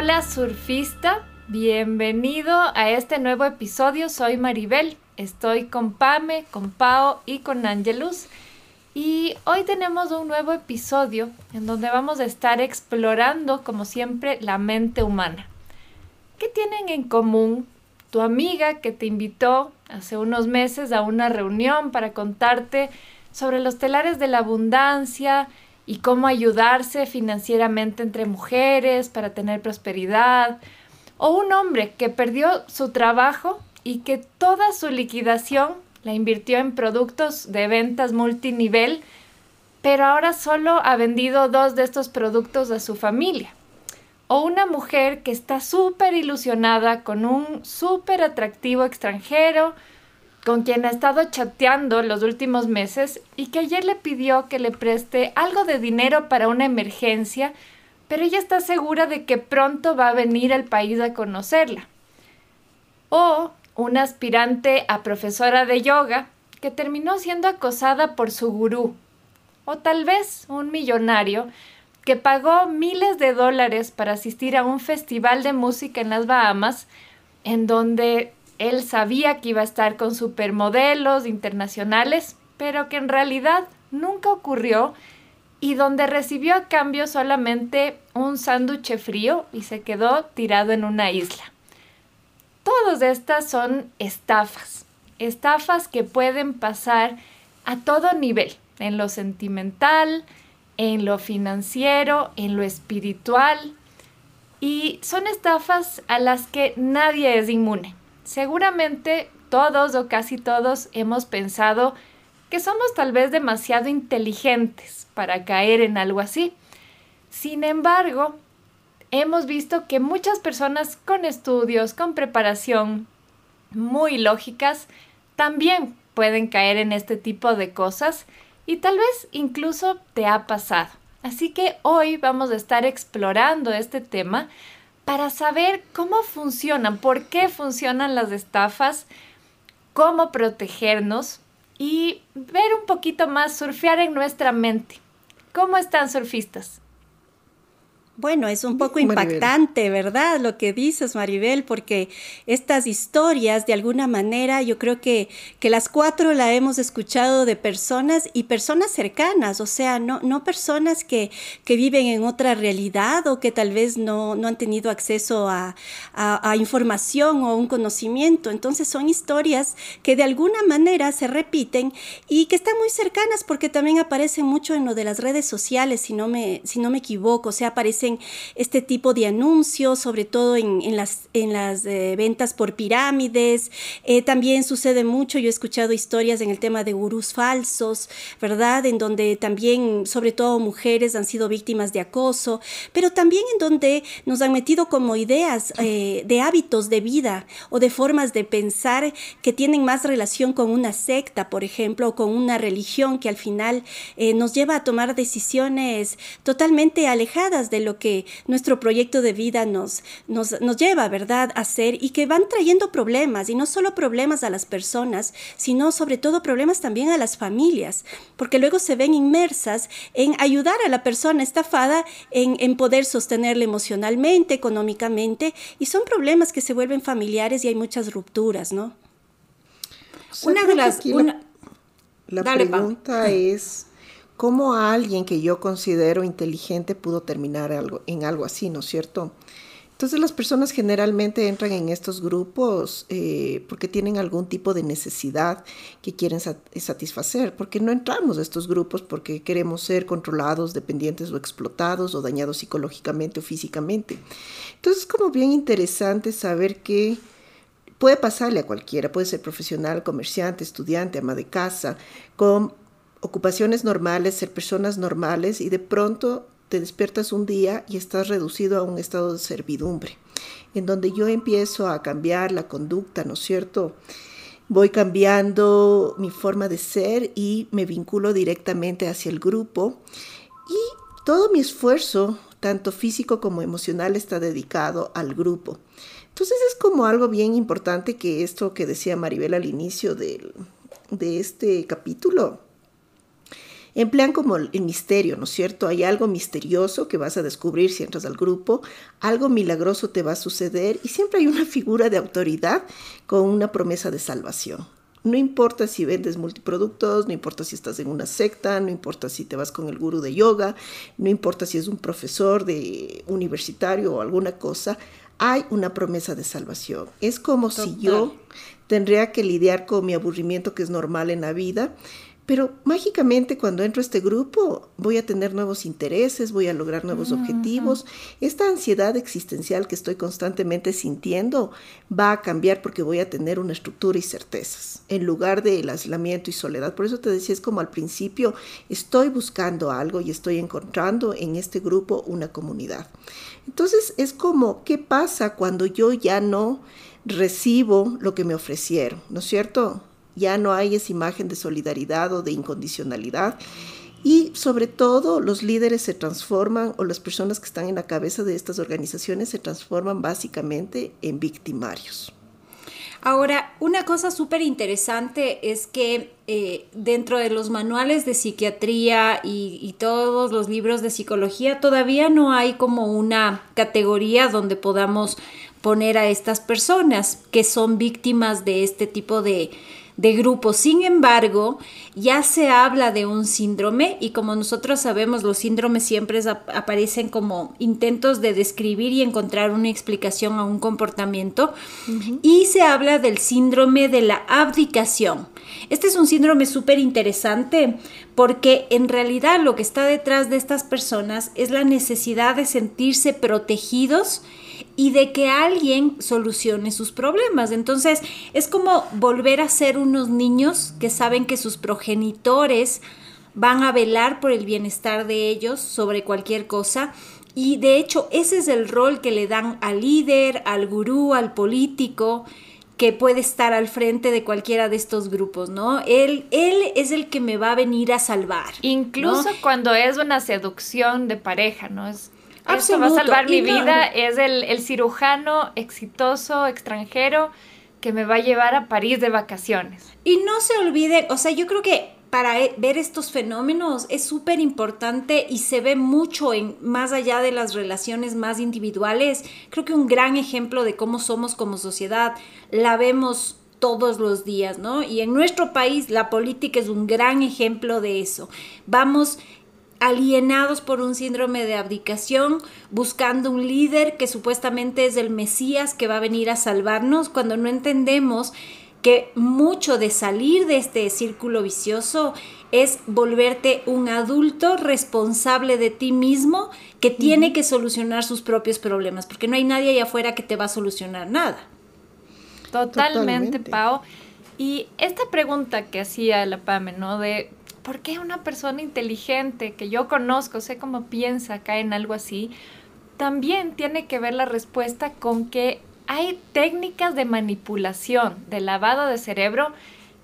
Hola, surfista, bienvenido a este nuevo episodio. Soy Maribel, estoy con Pame, con Pao y con Angelus. Y hoy tenemos un nuevo episodio en donde vamos a estar explorando, como siempre, la mente humana. ¿Qué tienen en común tu amiga que te invitó hace unos meses a una reunión para contarte sobre los telares de la abundancia y cómo ayudarse financieramente entre mujeres para tener prosperidad, o un hombre que perdió su trabajo y que toda su liquidación la invirtió en productos de ventas multinivel, pero ahora solo ha vendido dos de estos productos a su familia. O una mujer que está súper ilusionada con un súper atractivo extranjero, con quien ha estado chateando los últimos meses y que ayer le pidió que le preste algo de dinero para una emergencia, pero ella está segura de que pronto va a venir al país a conocerla. O una aspirante a profesora de yoga que terminó siendo acosada por su gurú. O tal vez un millonario que pagó miles de dólares para asistir a un festival de música en las Bahamas, en donde él sabía que iba a estar con supermodelos internacionales, pero que en realidad nunca ocurrió y donde recibió a cambio solamente un sándwich frío y se quedó tirado en una isla. Todas estas son estafas, estafas que pueden pasar a todo nivel, en lo sentimental, en lo financiero, en lo espiritual, y son estafas a las que nadie es inmune. Seguramente todos o casi todos hemos pensado que somos tal vez demasiado inteligentes para caer en algo así. Sin embargo, hemos visto que muchas personas con estudios, con preparación muy lógicas, también pueden caer en este tipo de cosas y tal vez incluso te ha pasado. Así que hoy vamos a estar explorando este tema para saber cómo funcionan, por qué funcionan las estafas, cómo protegernos y ver un poquito más, surfear en nuestra mente. ¿Cómo están surfistas? Bueno, es un poco impactante, ¿verdad? Lo que dices, Maribel, porque estas historias, de alguna manera, yo creo que, que las cuatro la hemos escuchado de personas y personas cercanas, o sea, no, no personas que, que viven en otra realidad o que tal vez no, no han tenido acceso a, a, a información o un conocimiento. Entonces son historias que de alguna manera se repiten y que están muy cercanas porque también aparecen mucho en lo de las redes sociales, si no me, si no me equivoco, o sea, aparecen este tipo de anuncios, sobre todo en, las, en las eh, ventas por pirámides. Eh, también sucede mucho, yo he escuchado historias en el tema de gurús falsos, ¿verdad? En donde también, sobre todo mujeres, han sido víctimas de acoso, pero también en donde nos han metido como ideas eh, de hábitos de vida o de formas de pensar que tienen más relación con una secta, por ejemplo, o con una religión que al final nos lleva a tomar decisiones totalmente alejadas de lo que nuestro proyecto de vida nos, nos, lleva, ¿verdad?, a hacer y que van trayendo problemas, y no solo problemas a las personas, sino sobre todo problemas también a las familias, porque luego se ven inmersas en ayudar a la persona estafada en, en poder sostenerle emocionalmente, económicamente, y son problemas que se vuelven familiares y hay muchas rupturas, ¿no? una de las... La, pregunta es ¿Cómo alguien que yo considero inteligente pudo terminar algo, en algo así, ¿no es cierto? Entonces las personas generalmente entran en estos grupos eh, porque tienen algún tipo de necesidad que quieren satisfacer, porque no entramos a estos grupos porque queremos ser controlados, dependientes o explotados o dañados psicológicamente o físicamente. Entonces es como bien interesante saber que puede pasarle a cualquiera, puede ser profesional, comerciante, estudiante, ama de casa, con ocupaciones normales, ser personas normales y de pronto te despiertas un día y estás reducido a un estado de servidumbre, en donde yo empiezo a cambiar la conducta, ¿no es cierto? Voy cambiando mi forma de ser y me vinculo directamente hacia el grupo y todo mi esfuerzo, tanto físico como emocional, está dedicado al grupo. Entonces es como algo bien importante que esto que decía Maribel al inicio de este capítulo, emplean como el misterio, ¿no es cierto? Hay algo misterioso que vas a descubrir si entras al grupo, algo milagroso te va a suceder y siempre hay una figura de autoridad con una promesa de salvación. No importa si vendes multiproductos, no importa si estás en una secta, no importa si te vas con el gurú de yoga, no importa si es un profesor de universitario o alguna cosa, hay una promesa de salvación. Es como si yo tendría que lidiar con mi aburrimiento que es normal en la vida pero mágicamente cuando entro a este grupo voy a tener nuevos intereses, voy a lograr nuevos objetivos. Esta ansiedad existencial que estoy constantemente sintiendo va a cambiar porque voy a tener una estructura y certezas en lugar del aislamiento y soledad. Por eso te decía, es como al principio, estoy buscando algo y estoy encontrando en este grupo una comunidad. Entonces es como, ¿qué pasa cuando yo ya no recibo lo que me ofrecieron? ¿No es cierto? Ya no hay esa imagen de solidaridad o de incondicionalidad. Y sobre todo los líderes se transforman o las personas que están en la cabeza de estas organizaciones se transforman básicamente en victimarios. Ahora, una cosa súper interesante es que eh, dentro de los manuales de psiquiatría y, y, todos los libros de psicología todavía no hay como una categoría donde podamos poner a estas personas que son víctimas de este tipo de, de grupo. Sin embargo, ya se habla de un síndrome y como nosotros sabemos, los síndromes siempre aparecen como intentos de describir y encontrar una explicación a un comportamiento y se habla del síndrome de la abdicación. Este es un síndrome súper interesante porque en realidad lo que está detrás de estas personas es la necesidad de sentirse protegidos y de que alguien solucione sus problemas. Entonces es como volver a ser unos niños que saben que sus progenitores van a velar por el bienestar de ellos sobre cualquier cosa. Y de hecho ese es el rol que le dan al líder, al gurú, al político que puede estar al frente de cualquiera de estos grupos, ¿no? Él, él es el que me va a venir a salvar. Incluso cuando es una seducción de pareja, ¿no? Esto va a salvar mi vida, es el, el cirujano exitoso extranjero que me va a llevar a París de vacaciones. Y no se olviden, o sea, yo creo que para e, ver estos fenómenos es súper importante y se ve mucho en más allá de las relaciones más individuales. Creo que un gran ejemplo de cómo somos como sociedad la vemos todos los días, ¿no? Y en nuestro país la política es un gran ejemplo de eso. Vamos alienados por un síndrome de abdicación, buscando un líder que supuestamente es el Mesías que va a venir a salvarnos, cuando no entendemos que mucho de salir de este círculo vicioso es volverte un adulto responsable de ti mismo que tiene que solucionar sus propios problemas, porque no hay nadie allá afuera que te va a solucionar nada. Totalmente, Pau. Y esta pregunta que hacía la PAME, ¿no? De ¿por qué una persona inteligente que yo conozco, sé cómo piensa, cae en algo así? También tiene que ver la respuesta con que hay técnicas de manipulación, de lavado de cerebro,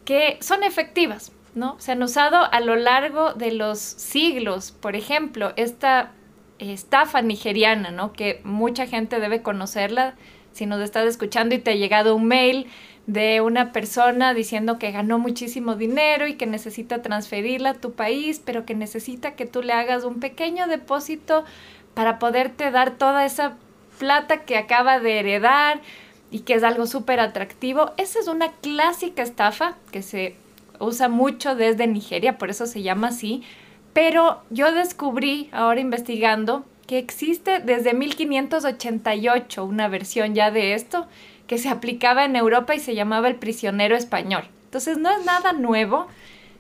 que son efectivas, ¿no? Se han usado a lo largo de los siglos. Por ejemplo, esta estafa nigeriana, ¿no? Que mucha gente debe conocerla. Si nos estás escuchando y te ha llegado un mail de una persona diciendo que ganó muchísimo dinero y que necesita transferirla a tu país, pero que necesita que tú le hagas un pequeño depósito para poderte dar toda esa plata que acaba de heredar y que es algo súper atractivo. Esa es una clásica estafa que se usa mucho desde Nigeria, por eso se llama así. Pero yo descubrí, ahora investigando, que existe desde 1588 una versión ya de esto que se aplicaba en Europa y se llamaba el prisionero español. Entonces no es nada nuevo,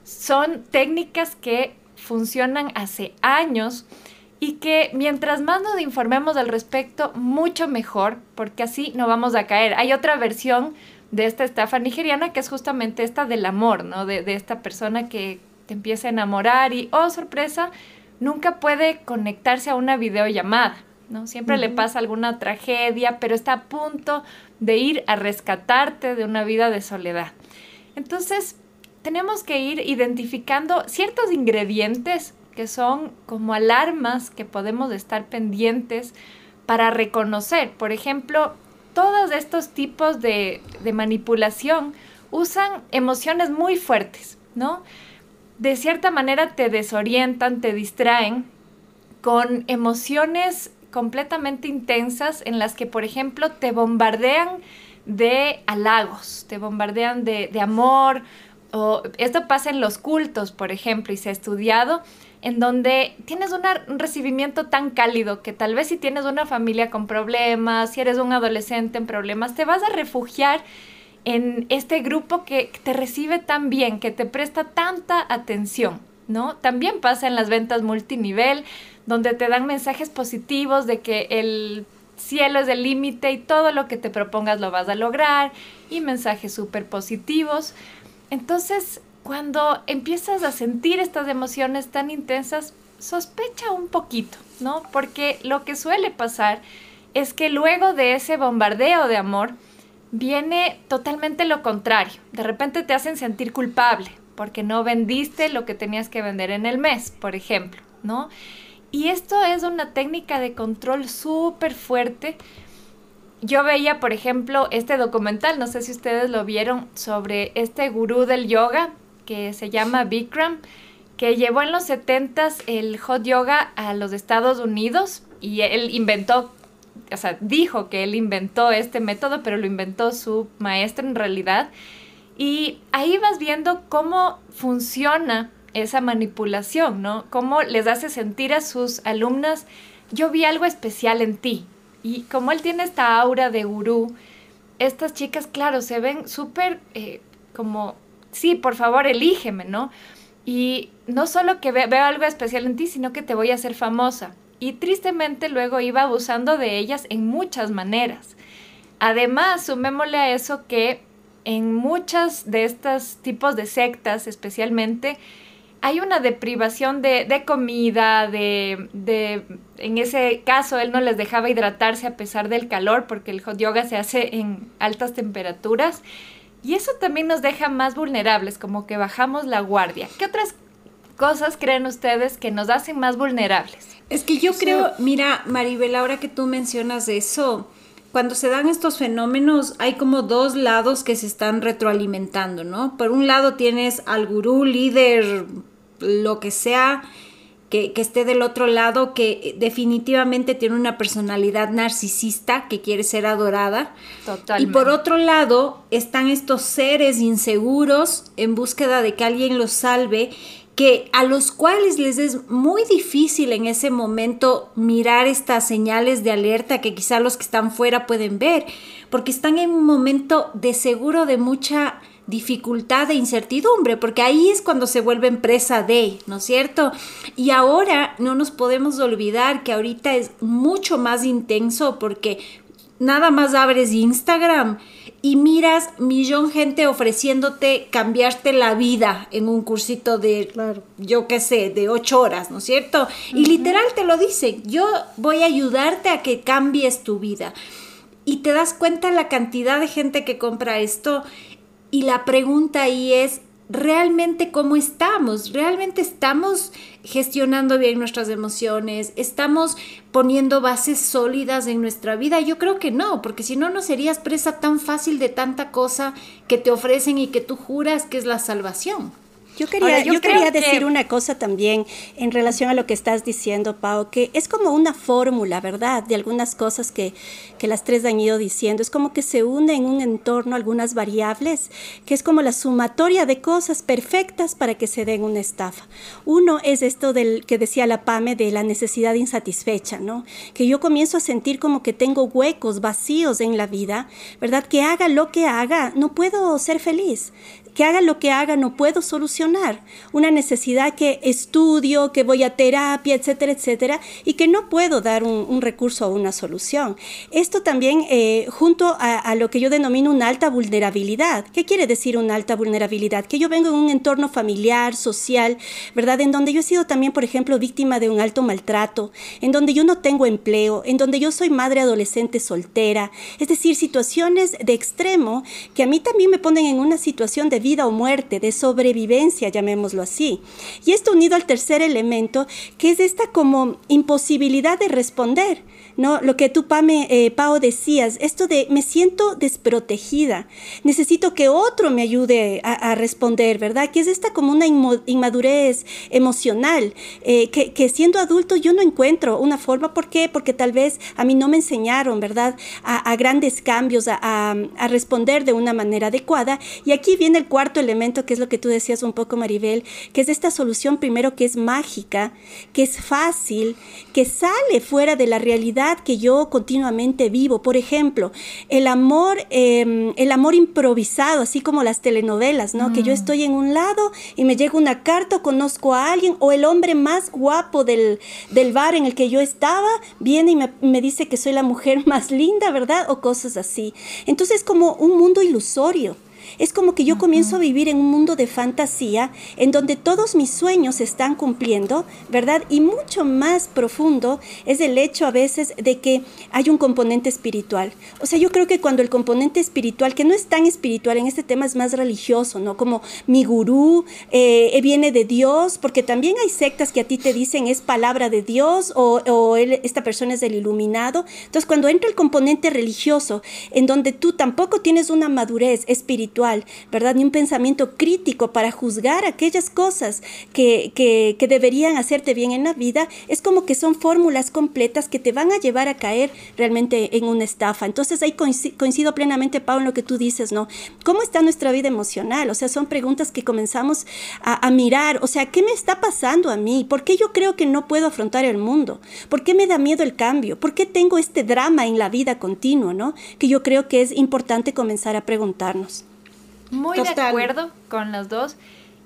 son técnicas que funcionan hace años y que mientras más nos informemos al respecto, mucho mejor, porque así no vamos a caer. Hay otra versión de esta estafa nigeriana que es justamente esta del amor, ¿no? De, de esta persona que te empieza a enamorar y, oh, sorpresa, nunca puede conectarse a una videollamada, ¿no? Siempre le pasa alguna tragedia, pero está a punto de ir a rescatarte de una vida de soledad. Entonces, tenemos que ir identificando ciertos ingredientes que son como alarmas que podemos estar pendientes para reconocer. Por ejemplo, todos estos tipos de, manipulación usan emociones muy fuertes, ¿no? De cierta manera te desorientan, te distraen con emociones completamente intensas en las que, por ejemplo, te bombardean de halagos, te bombardean de, amor. O esto pasa en los cultos, por ejemplo, y se ha estudiado en donde tienes un recibimiento tan cálido que tal vez si tienes una familia con problemas, si eres un adolescente en problemas, te vas a refugiar en este grupo que te recibe tan bien, que te presta tanta atención, ¿no? También pasa en las ventas multinivel, donde te dan mensajes positivos de que el cielo es el límite y todo lo que te propongas lo vas a lograr, y mensajes súper positivos. Entonces, cuando empiezas a sentir estas emociones tan intensas, sospecha un poquito, ¿no? Porque lo que suele pasar es que luego de ese bombardeo de amor viene totalmente lo contrario. De repente te hacen sentir culpable porque no vendiste lo que tenías que vender en el mes, por ejemplo, ¿no? Y esto es una técnica de control súper fuerte. Yo veía, por ejemplo, este documental, no sé si ustedes lo vieron, sobre este gurú del yoga, que se llama Bikram, que llevó en los 70 el hot yoga a los Estados Unidos y él inventó, o sea, dijo que él inventó este método, pero lo inventó su maestro en realidad. Y ahí vas viendo cómo funciona esa manipulación, ¿no? Cómo les hace sentir a sus alumnas, yo vi algo especial en ti. Y como él tiene esta aura de gurú, estas chicas, claro, se ven súper eh, como sí, por favor, elígeme, ¿no? Y no solo que veo algo especial en ti, sino que te voy a hacer famosa. Y tristemente luego iba abusando de ellas en muchas maneras. Además, sumémosle a eso que en muchas de estos tipos de sectas especialmente, hay una deprivación de, de comida, de, de, en ese caso él no les dejaba hidratarse a pesar del calor porque el hot yoga se hace en altas temperaturas y eso también nos deja más vulnerables, como que bajamos la guardia. ¿Qué otras cosas creen ustedes que nos hacen más vulnerables? Es que yo creo, mira, Maribel, ahora que tú mencionas eso, cuando se dan estos fenómenos hay como dos lados que se están retroalimentando, ¿no? Por un lado tienes al gurú, líder, lo que sea, que, esté del otro lado, que definitivamente tiene una personalidad narcisista, que quiere ser adorada. Y por otro lado están estos seres inseguros en búsqueda de que alguien los salve que a los cuales les es muy difícil en ese momento mirar estas señales de alerta que quizá los que están fuera pueden ver, porque están en un momento de seguro de mucha dificultad e incertidumbre, porque ahí es cuando se vuelve empresa de, ¿no es cierto? Y ahora no nos podemos olvidar que ahorita es mucho más intenso porque nada más abres Instagram y miras millón gente ofreciéndote cambiarte la vida en un cursito de, yo qué sé, de ocho horas, ¿no es cierto? Y literal te lo dicen, yo voy a ayudarte a que cambies tu vida. Y te das cuenta la cantidad de gente que compra esto y la pregunta ahí es, ¿realmente cómo estamos? ¿Realmente estamos gestionando bien nuestras emociones? ¿Estamos poniendo bases sólidas en nuestra vida? Yo creo que no, porque si no, no serías presa tan fácil de tanta cosa que te ofrecen y que tú juras que es la salvación. Yo quería, yo, quería decir una cosa también en relación a lo que estás diciendo, Pau, que es como una fórmula, ¿verdad? De algunas cosas que, que las tres han ido diciendo. Es como que se une en un entorno algunas variables, que es como la sumatoria de cosas perfectas para que se den una estafa. Uno es esto del que decía la PAME de la necesidad insatisfecha, ¿no? Que yo comienzo a sentir como que tengo huecos, vacíos en la vida, ¿verdad? Que haga lo que haga, no puedo ser feliz. Que haga lo que haga, no puedo solucionar una necesidad que estudio, que voy a terapia, etcétera, etcétera, y que no puedo dar un, recurso o una solución. Esto también eh, junto a, lo que yo denomino una alta vulnerabilidad. ¿Qué quiere decir una alta vulnerabilidad? Que yo vengo en un entorno familiar, social, ¿verdad? En donde yo he sido también, por ejemplo, víctima de un alto maltrato, en donde yo no tengo empleo, en donde yo soy madre adolescente soltera, es decir, situaciones de extremo que a mí también me ponen en una situación de vida o muerte, de sobrevivencia, llamémoslo así. Y esto unido al tercer elemento, que es esta como imposibilidad de responder. ¿no? Lo que tú, Pame, eh, Pao, decías, esto de me siento desprotegida, necesito que otro me ayude a, responder, ¿verdad? Que es esta como una inmadurez emocional, eh, que, siendo adulto yo no encuentro una forma, ¿por qué? Porque tal vez a mí no me enseñaron, ¿verdad? A, grandes cambios, a, a, responder de una manera adecuada. Y aquí viene el cuarto elemento, que es lo que tú decías un poco, Maribel, que es esta solución primero que es mágica, que es fácil, que sale fuera de la realidad que yo continuamente vivo. Por ejemplo, el amor, em, el amor improvisado, así como las telenovelas, ¿no? Que yo mm. estoy en un lado y me llega una carta, conozco a alguien, o el hombre más guapo del, del bar en el que yo estaba viene y me, me dice que soy la mujer más linda, ¿verdad? O cosas así. Entonces, como un mundo ilusorio. Es como que yo comienzo a vivir en un mundo de fantasía en donde todos mis sueños se están cumpliendo, ¿verdad? Y mucho más profundo es el hecho a veces de que hay un componente espiritual. O sea, yo creo que cuando el componente espiritual, que no es tan espiritual, en este tema es más religioso, ¿no? Como mi gurú eh, viene de Dios, porque también hay sectas que a ti te dicen es palabra de Dios o, o esta persona es el iluminado. Entonces, cuando entra el componente religioso, en donde tú tampoco tienes una madurez espiritual, ¿verdad? Ni un pensamiento crítico para juzgar aquellas cosas que, que, deberían hacerte bien en la vida, es como que son fórmulas completas que te van a llevar a caer realmente en una estafa. Entonces ahí coincido, plenamente, Pau, en lo que tú dices, ¿no? ¿Cómo está nuestra vida emocional? O sea, son preguntas que comenzamos a, a mirar, o sea, ¿qué me está pasando a mí? ¿Por qué yo creo que no puedo afrontar el mundo? ¿Por qué me da miedo el cambio? ¿Por qué tengo este drama en la vida continuo, ¿no? Que yo creo que es importante comenzar a preguntarnos. Muy de acuerdo con los dos.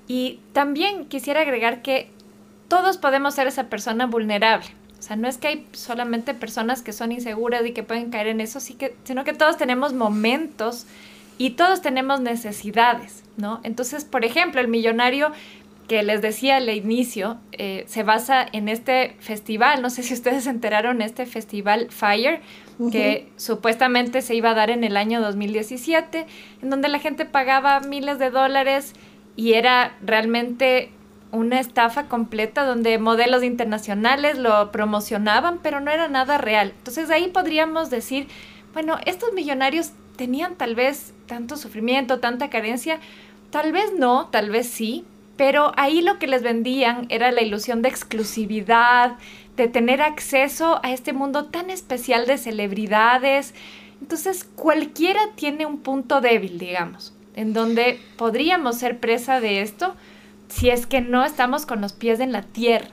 Y también quisiera agregar que todos podemos ser esa persona vulnerable. O sea, no es que hay solamente personas que son inseguras y que pueden caer en eso, sí que, sino que todos tenemos momentos y todos tenemos necesidades, ¿no? Entonces, por ejemplo, el millonario que les decía al inicio, eh, se basa en este festival, no sé si ustedes se enteraron, este festival Fire, que supuestamente se iba a dar en el año 2017, en donde la gente pagaba miles de dólares y era realmente una estafa completa donde modelos internacionales lo promocionaban, pero no era nada real. Entonces ahí podríamos decir, bueno, estos millonarios tenían tal vez tanto sufrimiento, tanta carencia, tal vez no, tal vez sí, pero ahí lo que les vendían era la ilusión de exclusividad, de tener acceso a este mundo tan especial de celebridades. Entonces cualquiera tiene un punto débil, digamos, en donde podríamos ser presa de esto si es que no estamos con los pies en la tierra.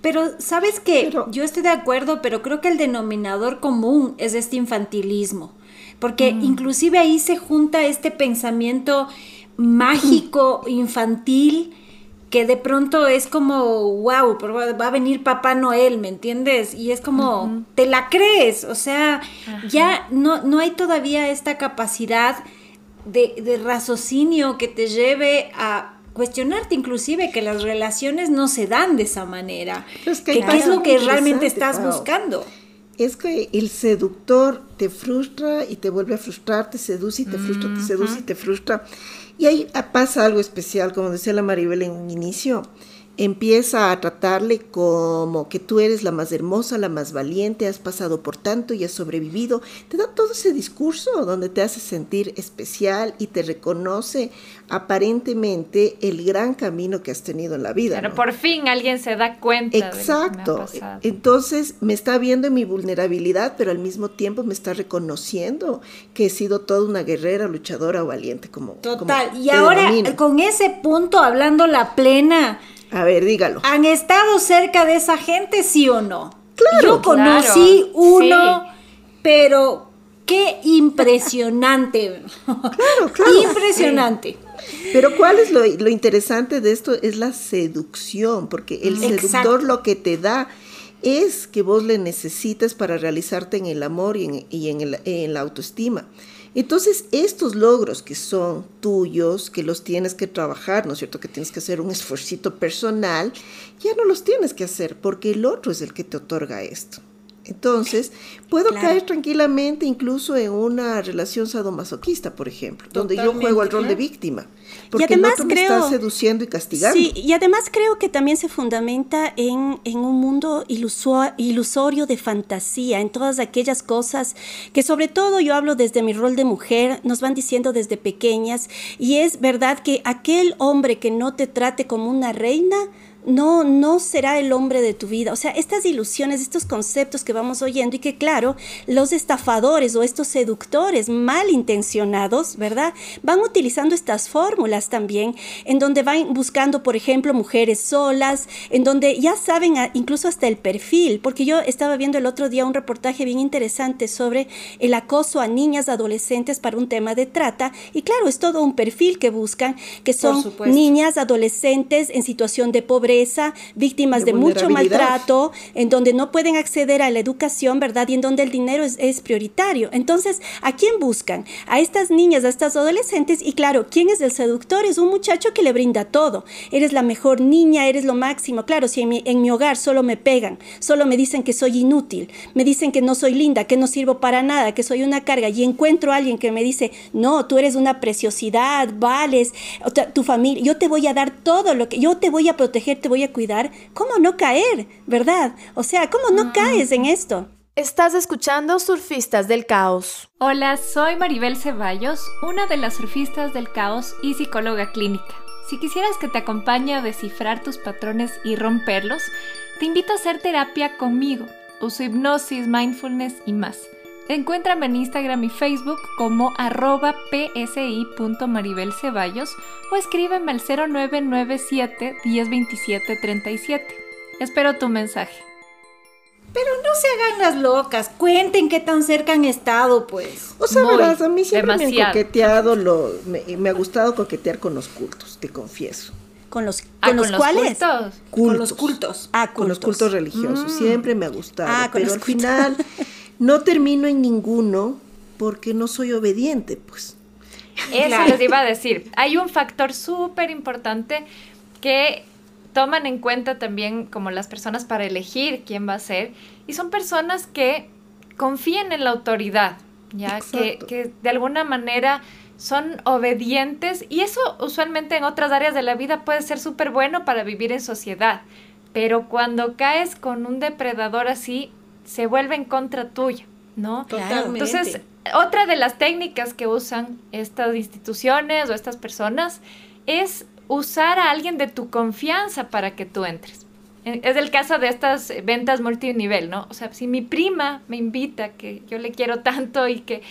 Pero, ¿sabes qué? Yo estoy de acuerdo, pero creo que el denominador común es este infantilismo, porque mm. inclusive ahí se junta este pensamiento mágico, infantil, que de pronto es como, wow, va a venir Papá Noel, ¿me entiendes? Y es como, te la crees, o sea, ya no, no hay todavía esta capacidad de, raciocinio que te lleve a cuestionarte inclusive que las relaciones no se dan de esa manera. ¿Qué es lo que realmente estás buscando? Es que el seductor te frustra y te vuelve a frustrar, te seduce y te frustra, te seduce y te frustra. Y ahí pasa algo especial, como decía la Maribel en un inicio empieza a tratarle como que tú eres la más hermosa, la más valiente, has pasado por tanto y has sobrevivido. Te da todo ese discurso donde te hace sentir especial y te reconoce aparentemente el gran camino que has tenido en la vida. Pero por fin alguien se da cuenta. Exacto. Entonces me está viendo en mi vulnerabilidad, pero al mismo tiempo me está reconociendo que he sido toda una guerrera, luchadora o valiente como. Total. y ahora con ese punto hablando la plena a ver, dígalo. ¿Han estado cerca de esa gente, sí o no? Claro. Yo conocí uno, pero qué impresionante. claro, claro. Impresionante. Pero ¿cuál es lo, interesante de esto? Es la seducción, porque el seductor lo que te da es que vos le necesitas para realizarte en el amor y en, y en, el, en la autoestima. Entonces, estos logros que son tuyos, que los tienes que trabajar, ¿no es cierto? Que tienes que hacer un esfuerzo personal, ya no los tienes que hacer porque el otro es el que te otorga esto. Entonces, puedo caer tranquilamente incluso en una relación sadomasoquista, por ejemplo, donde yo juego el rol de víctima. Porque y además el otro me está seduciendo y castigando. Sí, y además creo que también se fundamenta en, en un mundo ilusorio de fantasía, en todas aquellas cosas que sobre todo yo hablo desde mi rol de mujer, nos van diciendo desde pequeñas, y es verdad que aquel hombre que no te trate como una reina, no, no será el hombre de tu vida. O sea, estas ilusiones, estos conceptos que vamos oyendo y que claro, los estafadores o estos seductores malintencionados, ¿verdad? Van utilizando estas fórmulas también, en donde van buscando, por ejemplo, mujeres solas, en donde ya saben incluso hasta el perfil, porque yo estaba viendo el otro día un reportaje bien interesante sobre el acoso a niñas adolescentes para un tema de trata, y claro, es todo un perfil que buscan, que son niñas adolescentes en situación de pobreza, víctimas de, mucho maltrato, en donde no pueden acceder a la educación, ¿verdad? Y en donde el dinero es, es, prioritario. Entonces, ¿a quién buscan? A estas niñas, a estas adolescentes. Y claro, ¿quién es el seductor? Es un muchacho que le brinda todo. Eres la mejor niña, eres lo máximo. Claro, si en mi, en mi hogar solo me pegan, solo me dicen que soy inútil, me dicen que no soy linda, que no sirvo para nada, que soy una carga, y encuentro a alguien que me dice, no, tú eres una preciosidad, vales, tu familia, yo te voy a dar todo lo que, yo te voy a proteger, te voy a cuidar, ¿cómo no caer? ¿Verdad? O sea, ¿cómo no mm. caes en esto? Estás escuchando Surfistas del Caos. Hola, soy Maribel Ceballos, una de las surfistas del caos y psicóloga clínica. Si quisieras que te acompañe a descifrar tus patrones y romperlos, te invito a hacer terapia conmigo. Uso hipnosis, mindfulness y más. Encuéntrame en Instagram y Facebook como arroba psi.maribelceballos o escríbeme al 0997 102737. Espero tu mensaje. Pero no se hagan las locas, cuenten qué tan cerca han estado, pues. O sea, verás, a mí siempre me han coqueteado, lo, me, ha gustado coquetear con los cultos, te confieso. ¿Con los, ah, con los, cuales? Cultos. Con los cultos. Ah, con los cultos religiosos. Mm. Siempre me ha gustado. Ah, pero al final No termino en ninguno porque no soy obediente, pues. Eso les iba a decir. Hay un factor súper importante que toman en cuenta también como las personas para elegir quién va a ser y son personas que confían en la autoridad, ya que, que, de alguna manera son obedientes y eso usualmente en otras áreas de la vida puede ser súper bueno para vivir en sociedad, pero cuando caes con un depredador así, se vuelve en contra tuya, ¿no? Entonces, otra de las técnicas que usan estas instituciones o estas personas es usar a alguien de tu confianza para que tú entres. Es el caso de estas ventas multinivel, ¿no? O sea, si mi prima me invita, que yo le quiero tanto y que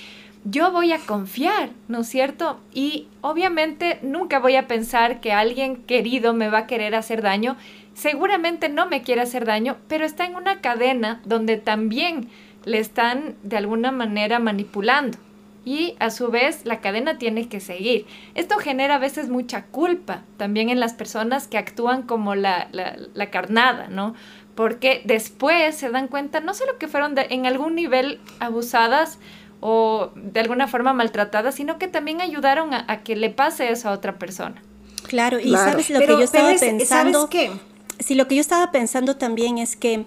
yo voy a confiar, ¿no es cierto? Y obviamente nunca voy a pensar que alguien querido me va a querer hacer daño seguramente no me quiere hacer daño, pero está en una cadena donde también le están de alguna manera manipulando. Y a su vez la cadena tiene que seguir. Esto genera a veces mucha culpa también en las personas que actúan como la, la, carnada, ¿no? Porque después se dan cuenta no solo que fueron en algún nivel abusadas o de alguna forma maltratadas, sino que también ayudaron a, que le pase eso a otra persona. Claro, y sabes lo que yo estaba pensando. ¿sabes qué? Sí, lo que yo estaba pensando también es que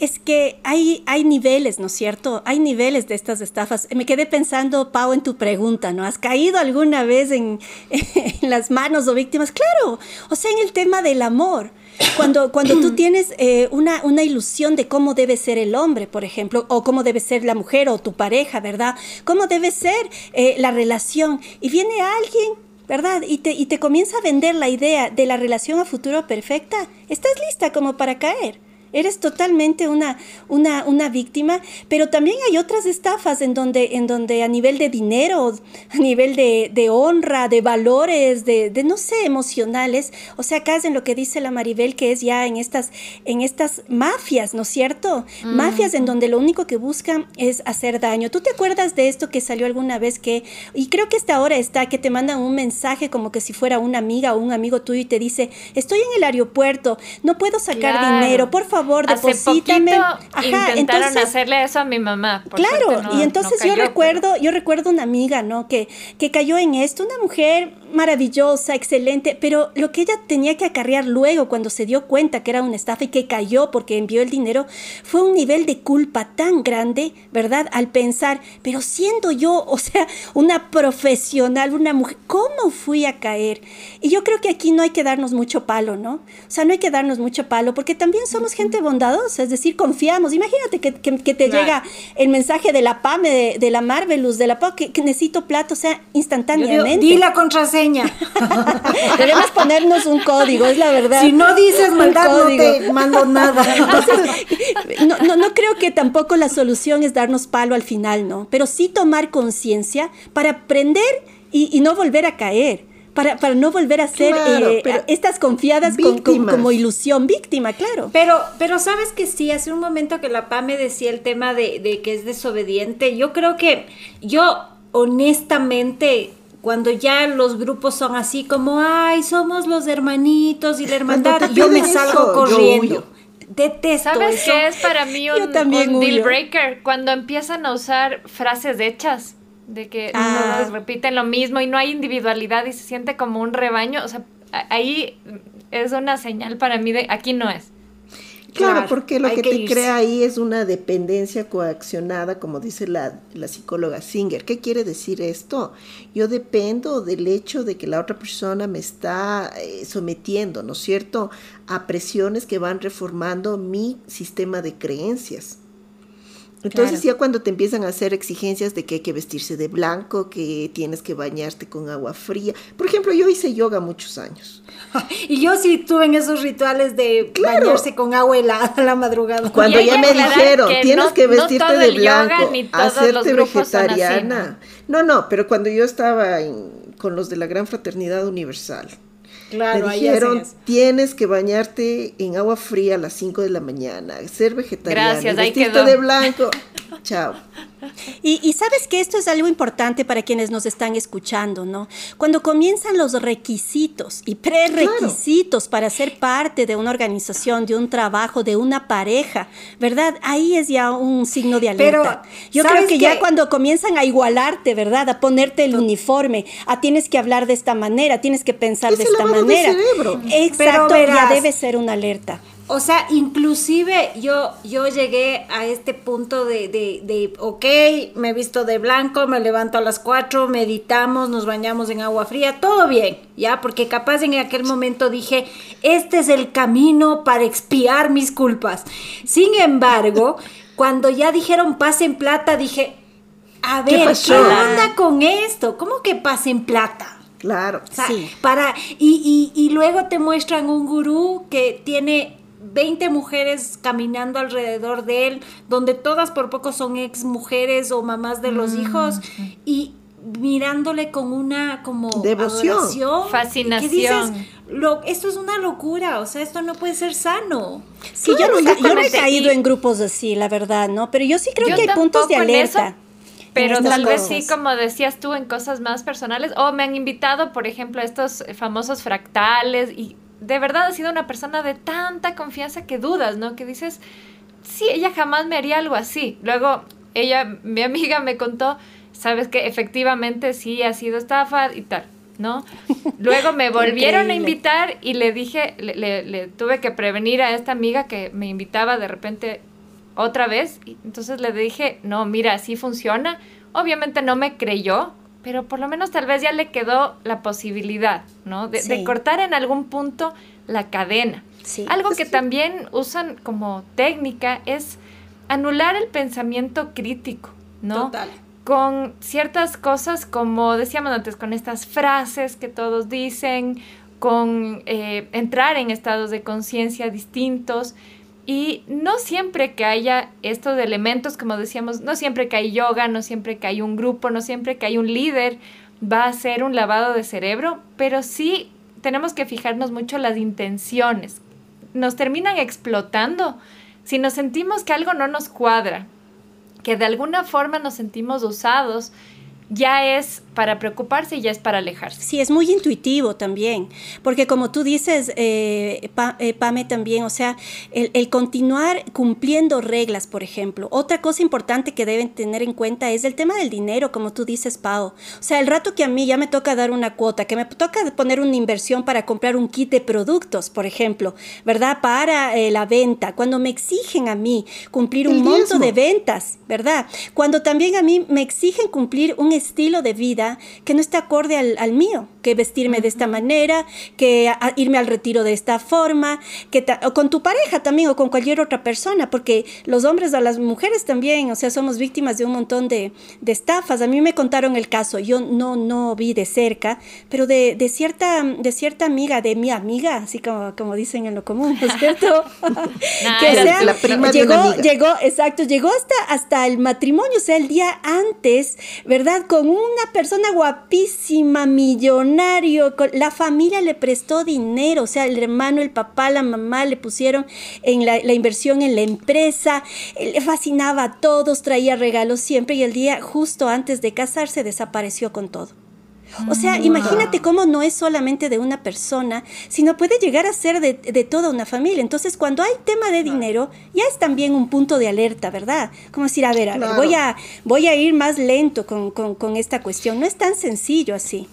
es que hay, hay niveles, ¿no es cierto? Hay niveles de estas estafas. Me quedé pensando, Pau, en tu pregunta, ¿no? ¿Has caído alguna vez en, las manos o víctimas? Claro, o sea, en el tema del amor. Cuando, cuando tú tienes eh, una, una ilusión de cómo debe ser el hombre, por ejemplo, o cómo debe ser la mujer o tu pareja, ¿verdad? ¿Cómo debe ser eh, la relación? Y viene alguien ¿verdad? Y te, y te comienza a vender la idea de la relación a futuro perfecta, estás lista como para caer. Eres totalmente una, una, una víctima, pero también hay otras estafas en donde, en donde a nivel de dinero, a nivel de, de honra, de valores, de, de, no sé, emocionales, o sea, acá es en lo que dice la Maribel, que es ya en estas, en estas mafias, ¿no es cierto? Mafias en donde lo único que buscan es hacer daño. ¿Tú te acuerdas de esto que salió alguna vez que, y creo que esta hora está, que te mandan un mensaje como que si fuera una amiga o un amigo tuyo y te dice, estoy en el aeropuerto, no puedo sacar dinero, por favor, deposítame. Ajá, intentaron hacerle eso a mi mamá. claro, y entonces yo recuerdo, yo recuerdo una amiga, ¿no? Que, que cayó en esto, una mujer maravillosa, excelente, pero lo que ella tenía que acarrear luego cuando se dio cuenta que era una estafa y que cayó porque envió el dinero, fue un nivel de culpa tan grande, ¿verdad? Al pensar, pero siendo yo, o sea, una profesional, una mujer, ¿cómo fui a caer? Y yo creo que aquí no hay que darnos mucho palo, ¿no? O sea, no hay que darnos mucho palo porque también somos gente bondadosa, es decir, confiamos. Imagínate que, que, te llega el mensaje de la PAME, de, la Marvelous, de la PAME, que, necesito plato, o sea, instantáneamente. di la contraseña. Debemos ponernos un código, es la verdad. Si no dices maldad, no te mando nada. no, no, no creo que tampoco la solución es darnos palo al final, ¿no? Pero sí tomar conciencia para aprender y, no volver a caer. Para, para, no volver a ser eh, estas confiadas como ilusión víctima, claro. Pero, pero sabes que sí, hace un momento que la PA me decía el tema de, de que es desobediente, yo creo que yo honestamente cuando ya los grupos son así como, ay, somos los hermanitos y la hermandad, yo me salgo corriendo. Detesto ¿Sabes qué es para mí un, deal breaker? Cuando empiezan a usar frases hechas, de que ah. repiten lo mismo y no hay individualidad y se siente como un rebaño. O sea, ahí es una señal para mí de aquí no es. Claro, porque lo que, te crea ahí es una dependencia coaccionada, como dice la, psicóloga Singer. ¿Qué quiere decir esto? Yo dependo del hecho de que la otra persona me está eh, sometiendo, ¿no es cierto?, a presiones que van reformando mi sistema de creencias. Entonces ya cuando te empiezan a hacer exigencias de que hay que vestirse de blanco, que tienes que bañarte con agua fría. Por ejemplo, yo hice yoga muchos años. y yo sí tuve en esos rituales de bañarse con agua helada a la madrugada. Cuando ya me dijeron, tienes que vestirte de blanco, hacerte vegetariana. No, no, pero cuando yo estaba con los de la Gran Fraternidad Universal, Claro, me dijeron, tienes que bañarte en agua fría a las 5 de la mañana, ser vegetariano, vestirte de blanco. Chao. Y, sabes que esto es algo importante para quienes nos están escuchando, ¿no? Cuando comienzan los requisitos y prerequisitos para ser parte de una organización, de un trabajo, de una pareja, ¿verdad? Ahí es ya un signo de alerta. Yo creo que, ya cuando comienzan a igualarte, ¿verdad? A ponerte el uniforme, a tienes que hablar de esta manera, tienes que pensar de esta manera. Exacto, ya debe ser una alerta. O sea, inclusive yo, yo llegué a este punto de, de, de, ok, me he visto de blanco, me levanto a las 4, meditamos, nos bañamos en agua fría, todo bien, ¿ya? Porque capaz en aquel momento dije, este es el camino para expiar mis culpas. Sin embargo, cuando ya dijeron paz en plata, dije, a ver, ¿qué, onda con esto? ¿Cómo que paz en plata? Claro. sí. Para, y, y, y luego te muestran un gurú que tiene 20 mujeres caminando alrededor de él, donde todas por poco son ex mujeres o mamás de los mm. hijos, y mirándole con una como devoción, fascinación. Lo, esto es una locura, o sea, esto no puede ser sano. Sí, yo, no, he caído en grupos así, la verdad, ¿no? Pero yo sí creo que hay puntos de alerta. pero tal vez sí, como decías tú, en cosas más personales. O me han invitado, por ejemplo, a estos famosos fractales y de verdad ha sido una persona de tanta confianza que dudas, ¿no? Que dices, sí, ella jamás me haría algo así. Luego, ella, mi amiga me contó, sabes que efectivamente sí ha sido estafa y tal, ¿no? Luego me volvieron a invitar y le dije, le, le, tuve que prevenir a esta amiga que me invitaba de repente otra vez. Y entonces le dije, no, mira, así funciona. Obviamente no me creyó, pero por lo menos tal vez ya le quedó la posibilidad, ¿no? De, cortar en algún punto la cadena. Algo que también usan como técnica es anular el pensamiento crítico, ¿no? Total. Con ciertas cosas, como decíamos antes, con estas frases que todos dicen, con eh, entrar en estados de conciencia distintos Y no siempre que haya estos elementos, como decíamos, no siempre que hay yoga, no siempre que hay un grupo, no siempre que hay un líder, va a ser un lavado de cerebro, pero sí tenemos que fijarnos mucho las intenciones. Nos terminan explotando si nos sentimos que algo no nos cuadra, que de alguna forma nos sentimos usados ya es para preocuparse y ya es para alejarse. Sí, es muy intuitivo también, porque como tú dices, eh, eh, Pame también, o sea, el, continuar cumpliendo reglas, por ejemplo. Otra cosa importante que deben tener en cuenta es el tema del dinero, como tú dices, Pau. O sea, el rato que a mí ya me toca dar una cuota, que me toca poner una inversión para comprar un kit de productos, por ejemplo, ¿verdad? Para eh, la venta, cuando me exigen a mí cumplir un monto de ventas, ¿verdad? Cuando también a mí me exigen cumplir un estilo de vida que no está acorde al, mío, que vestirme de esta manera, que irme al retiro de esta forma, que o con tu pareja también o con cualquier otra persona, porque los hombres o las mujeres también, o sea, somos víctimas de un montón de, estafas. A mí me contaron el caso, yo no, no vi de cerca, pero de, cierta, de cierta amiga, de mi amiga, así como, como dicen en lo común, ¿no es cierto? que sea, la prima llegó, llegó, exacto, llegó hasta, hasta el matrimonio, o sea, el día antes, ¿verdad? Con una persona guapísima, millonario, la familia le prestó dinero, o sea, el hermano, el papá, la mamá le pusieron en la, inversión en la empresa, le fascinaba a todos, traía regalos siempre y el día justo antes de casarse desapareció con todo. O sea, mm. imagínate cómo no es solamente de una persona, sino puede llegar a ser de, toda una familia. Entonces, cuando hay tema de dinero, ya es también un punto de alerta, ¿verdad? Como decir, a ver, a ver, voy a, voy a ir más lento con, con esta cuestión. No es tan sencillo así.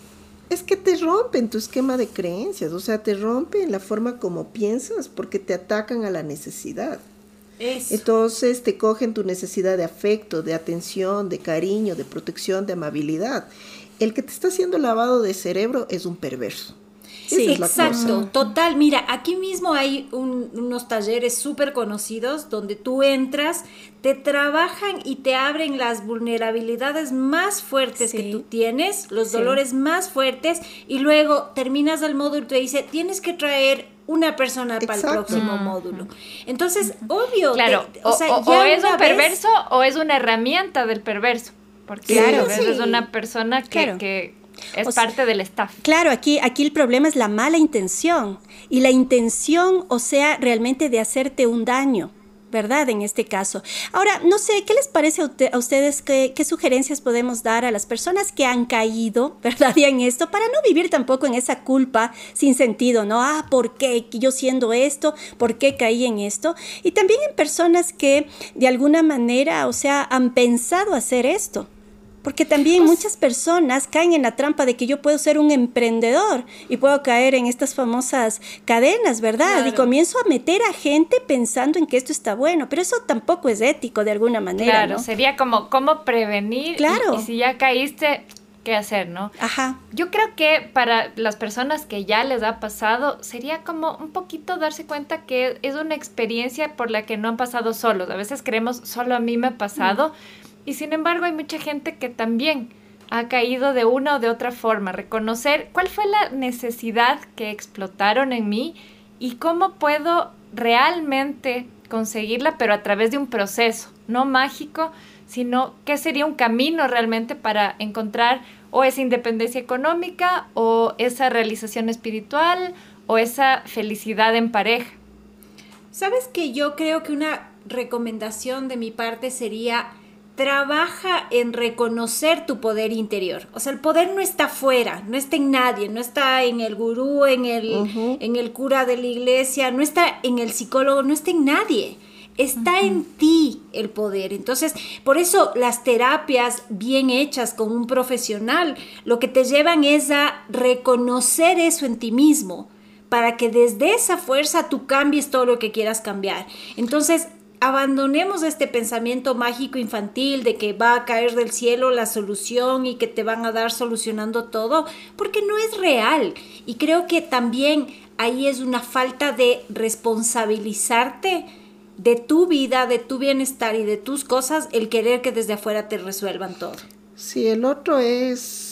Es que te rompen tu esquema de creencias, o sea, te rompen la forma como piensas porque te atacan a la necesidad. Entonces te cogen tu necesidad de afecto, de atención, de cariño, de protección, de amabilidad el que te está haciendo lavado de cerebro es un perverso. Sí, exacto, total. Mira, aquí mismo hay unos talleres súper conocidos donde tú entras, te trabajan y te abren las vulnerabilidades más fuertes que tú tienes, los dolores más fuertes, y luego terminas el módulo y te dice, tienes que traer una persona para el próximo módulo. Entonces, obvio, claro, o, es un perverso o es una herramienta del perverso. Porque claro, es una persona que, es parte del staff. Claro, aquí, aquí el problema es la mala intención. Y la intención, o sea, realmente de hacerte un daño. ¿verdad? En este caso. Ahora, no sé, ¿qué les parece a, ustedes? Qué, sugerencias podemos dar a las personas que han caído, ¿verdad? Y en esto, para no vivir tampoco en esa culpa sin sentido, ¿no? Ah, ¿por qué yo siendo esto? ¿Por qué caí en esto? Y también en personas que de alguna manera, o sea, han pensado hacer esto, porque también pues muchas personas caen en la trampa de que yo puedo ser un emprendedor y puedo caer en estas famosas cadenas, ¿verdad? Y comienzo a meter a gente pensando en que esto está bueno, pero eso tampoco es ético de alguna manera. Claro, sería como cómo prevenir. Claro. Y, si ya caíste, qué hacer, ¿no? Ajá. Yo creo que para las personas que ya les ha pasado, sería como un poquito darse cuenta que es una experiencia por la que no han pasado solos. A veces creemos, solo a mí me ha pasado. Y sin embargo hay mucha gente que también ha caído de una o de otra forma. Reconocer cuál fue la necesidad que explotaron en mí y cómo puedo realmente conseguirla, pero a través de un proceso, no mágico, sino qué sería un camino realmente para encontrar o esa independencia económica o esa realización espiritual o esa felicidad en pareja. Sabes que yo creo que una recomendación de mi parte sería trabaja en reconocer tu poder interior. O sea, el poder no está fuera, no está en nadie, no está en el gurú, en el, en el cura de la iglesia, no está en el psicólogo, no está en nadie. Está en ti el poder. Entonces, por eso las terapias bien hechas con un profesional, lo que te llevan es a reconocer eso en ti mismo, para que desde esa fuerza tú cambies todo lo que quieras cambiar. Entonces, abandonemos este pensamiento mágico infantil de que va a caer del cielo la solución y que te van a dar solucionando todo, porque no es real. Y creo que también ahí es una falta de responsabilizarte de tu vida, de tu bienestar y de tus cosas, el querer que desde afuera te resuelvan todo. Sí, el otro es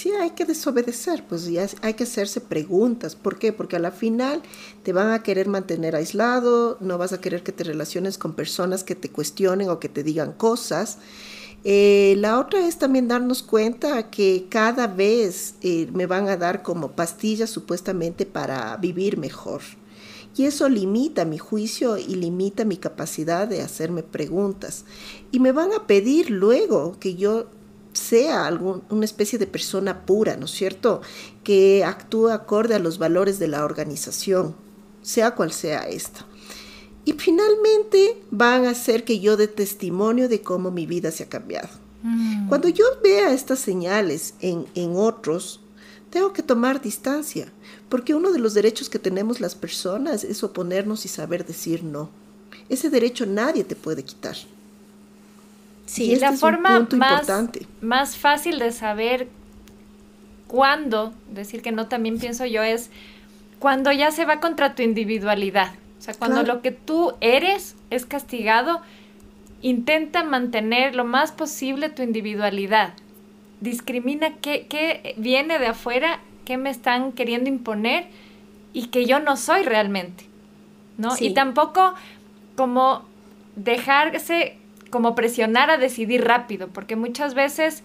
sí hay que desobedecer, pues ya hay que hacerse preguntas. ¿Por qué? Porque a la final te van a querer mantener aislado, no vas a querer que te relaciones con personas que te cuestionen o que te digan cosas. Eh, la otra es también darnos cuenta que cada vez eh, me van a dar como pastillas supuestamente para vivir mejor. Y eso limita mi juicio y limita mi capacidad de hacerme preguntas. Y me van a pedir luego que yo sea algún, una especie de persona pura, ¿no es cierto? Que actúe acorde a los valores de la organización, sea cual sea esta. Y finalmente van a hacer que yo dé testimonio de cómo mi vida se ha cambiado. Mm. Cuando yo vea estas señales en, en otros, tengo que tomar distancia, porque uno de los derechos que tenemos las personas es oponernos y saber decir no. Ese derecho nadie te puede quitar. Sí, este la forma más, más fácil de saber cuándo decir que no también pienso yo es cuando ya se va contra tu individualidad. O sea, cuando lo que tú eres es castigado, intenta mantener lo más posible tu individualidad. Discrimina qué, qué viene de afuera, qué me están queriendo imponer y que yo no soy realmente. ¿No? Y tampoco como dejarse como presionar a decidir rápido, porque muchas veces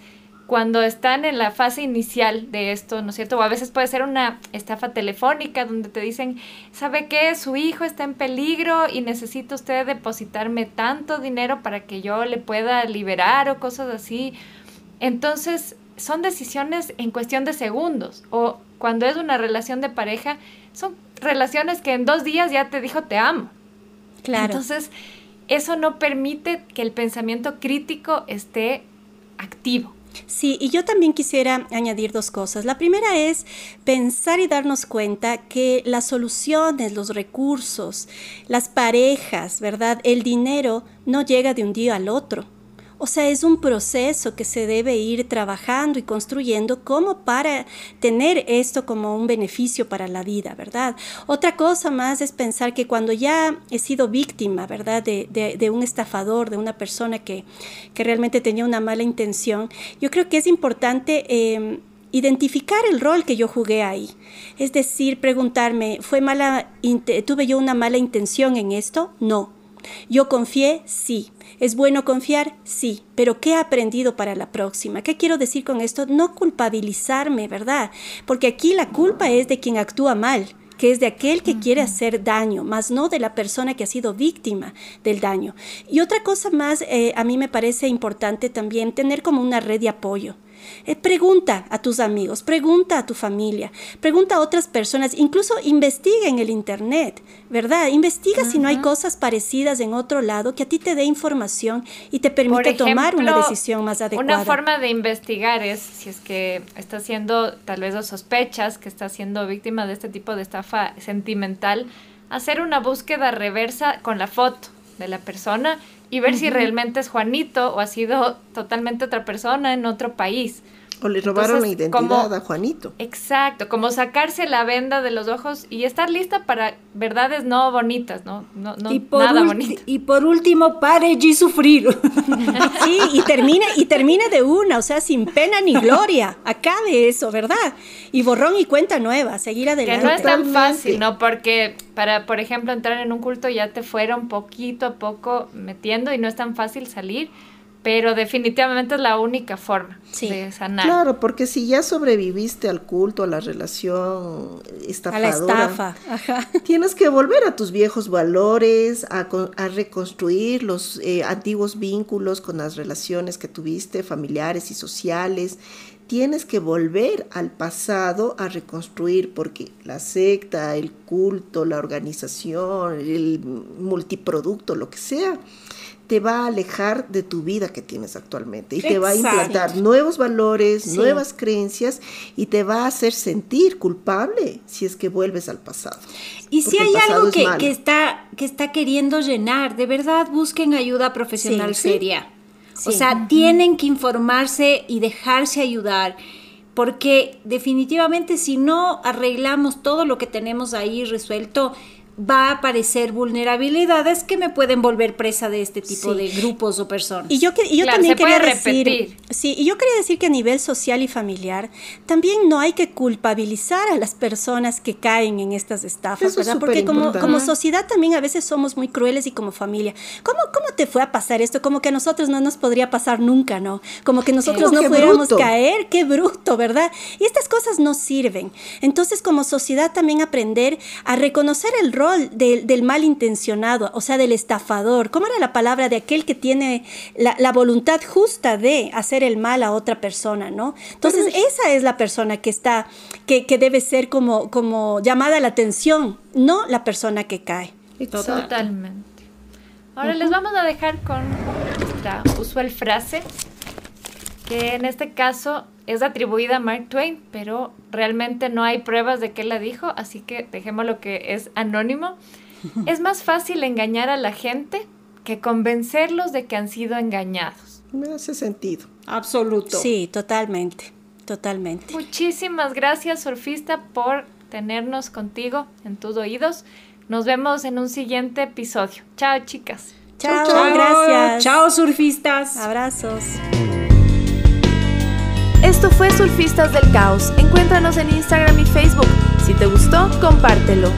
cuando están en la fase inicial de esto, ¿no es cierto? O a veces puede ser una estafa telefónica donde te dicen, ¿sabe qué? Su hijo está en peligro y necesita usted depositarme tanto dinero para que yo le pueda liberar o cosas así. Entonces, son decisiones en cuestión de segundos. O cuando es una relación de pareja, son relaciones que en dos días ya te dijo te amo. Claro. Entonces, eso no permite que el pensamiento crítico esté activo. Sí, y yo también quisiera añadir dos cosas. La primera es pensar y darnos cuenta que las soluciones, los recursos, las parejas, ¿verdad? El dinero no llega de un día al otro. O sea, es un proceso que se debe ir trabajando y construyendo como para tener esto como un beneficio para la vida, ¿verdad? Otra cosa más es pensar que cuando ya he sido víctima, ¿verdad? De, un estafador, de una persona que, realmente tenía una mala intención, yo creo que es importante... Em, identificar el rol que yo jugué ahí. Es decir, preguntarme, ¿fue mala, ¿tuve yo una mala intención en esto? No. ¿Yo confié? Sí. ¿Es bueno confiar? Sí, pero ¿qué he aprendido para la próxima? ¿Qué quiero decir con esto? No culpabilizarme, ¿verdad? Porque aquí la culpa es de quien actúa mal que es de aquel que quiere hacer daño, más no de la persona que ha sido víctima del daño. Y otra cosa más, eh, a mí me parece importante también tener como una red de apoyo. Eh, pregunta a tus amigos, pregunta a tu familia, pregunta a otras personas, incluso investiga en el Internet, ¿verdad? Investiga si no hay cosas parecidas en otro lado que a ti te dé información y te permite tomar una decisión más adecuada. Una forma de investigar es si es que está siendo, tal vez o sospechas que está siendo víctima de este tipo de estafa sentimental, hacer una búsqueda reversa con la foto de la persona y ver si realmente es Juanito o ha sido totalmente otra persona en otro país. O le robaron la identidad a Juanito. Exacto, como sacarse la venda de los ojos y estar lista para verdades no bonitas, ¿no? no, no y por nada bonito. Y por último, pare y sufrir. sí, y termine, y termine de una, o sea, sin pena ni gloria. Acabe eso, ¿verdad? Y borrón y cuenta nueva, seguir adelante. Que no es tan fácil, ¿no? Porque para, por ejemplo, entrar en un culto ya te fueron poquito a poco metiendo y no es tan fácil salir pero definitivamente es la única forma de sanar. Claro, porque si ya sobreviviste al culto, a la relación estafadora, a la estafa, tienes que volver a tus viejos valores, a, reconstruir los eh, antiguos vínculos con las relaciones que tuviste, familiares y sociales. Tienes que volver al pasado a reconstruir, porque la secta, el culto, la organización, el multiproducto, lo que sea, te va a alejar de tu vida que tienes actualmente y te va a implantar nuevos valores, nuevas creencias y te va a hacer sentir culpable si es que vuelves al pasado. Y si hay algo que, que, está, que está queriendo llenar, de verdad busquen ayuda profesional seria. O sea, tienen que informarse y dejarse ayudar porque definitivamente si no arreglamos todo lo que tenemos ahí resuelto, va a aparecer vulnerabilidades que me pueden volver presa de este tipo de grupos o personas. Y yo, y yo también quería decir, sí, y yo quería decir que a nivel social y familiar también no hay que culpabilizar a las personas que caen en estas estafas, ¿verdad? Porque como, como sociedad también a veces somos muy crueles y como familia. ¿Cómo, ¿Cómo te fue a pasar esto? Como que a nosotros no nos podría pasar nunca, ¿no? Como que nosotros no pudiéramos caer, qué bruto, ¿verdad? Y estas cosas no sirven. Entonces, como sociedad también aprender a reconocer el rol del malintencionado, o sea, del estafador. ¿Cómo era la palabra de aquel que tiene la, voluntad justa de hacer el mal a otra persona, ¿no? Entonces, esa es la persona que está, que, debe ser como, como llamada la atención, no la persona que cae. Totalmente. Ahora les vamos a dejar con nuestra usual frase, que en este caso es atribuida a Mark Twain, pero realmente no hay pruebas de que él la dijo, así que dejemos lo que es anónimo. es más fácil engañar a la gente que convencerlos de que han sido engañados. Me hace sentido. Absoluto. Sí, totalmente, totalmente. Muchísimas gracias, surfista, por tenernos contigo en tus oídos. Nos vemos en un siguiente episodio. Chao, chicas. Chao, chao, gracias. Chao, surfistas. Abrazos. Esto fue Surfistas del Caos. Encuéntranos en Instagram y Facebook. Si te gustó, compártelo.